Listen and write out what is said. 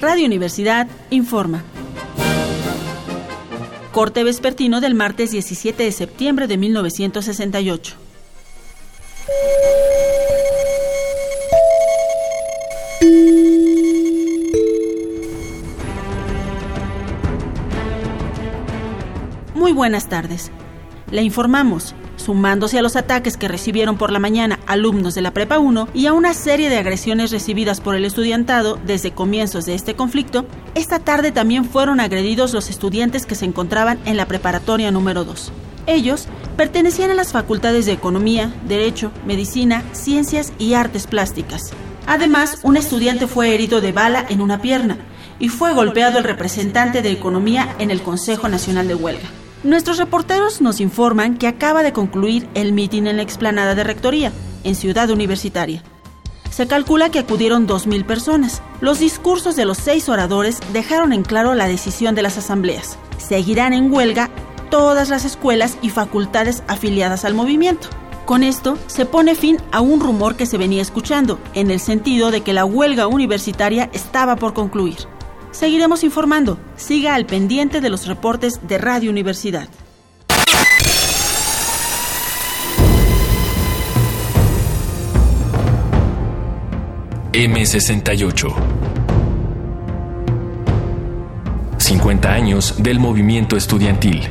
Radio Universidad informa. Corte vespertino del martes 17 de septiembre de 1968. Muy buenas tardes. Le informamos sumándose a los ataques que recibieron por la mañana alumnos de la Prepa 1 y a una serie de agresiones recibidas por el estudiantado desde comienzos de este conflicto, esta tarde también fueron agredidos los estudiantes que se encontraban en la preparatoria número 2. Ellos pertenecían a las facultades de Economía, Derecho, Medicina, Ciencias y Artes Plásticas. Además, un estudiante fue herido de bala en una pierna y fue golpeado el representante de Economía en el Consejo Nacional de Huelga. Nuestros reporteros nos informan que acaba de concluir el mitin en la explanada de Rectoría, en Ciudad Universitaria. Se calcula que acudieron 2.000 personas. Los discursos de los seis oradores dejaron en claro la decisión de las asambleas. Seguirán en huelga todas las escuelas y facultades afiliadas al movimiento. Con esto se pone fin a un rumor que se venía escuchando, en el sentido de que la huelga universitaria estaba por concluir. Seguiremos informando. Siga al pendiente de los reportes de Radio Universidad. M68 50 años del movimiento estudiantil.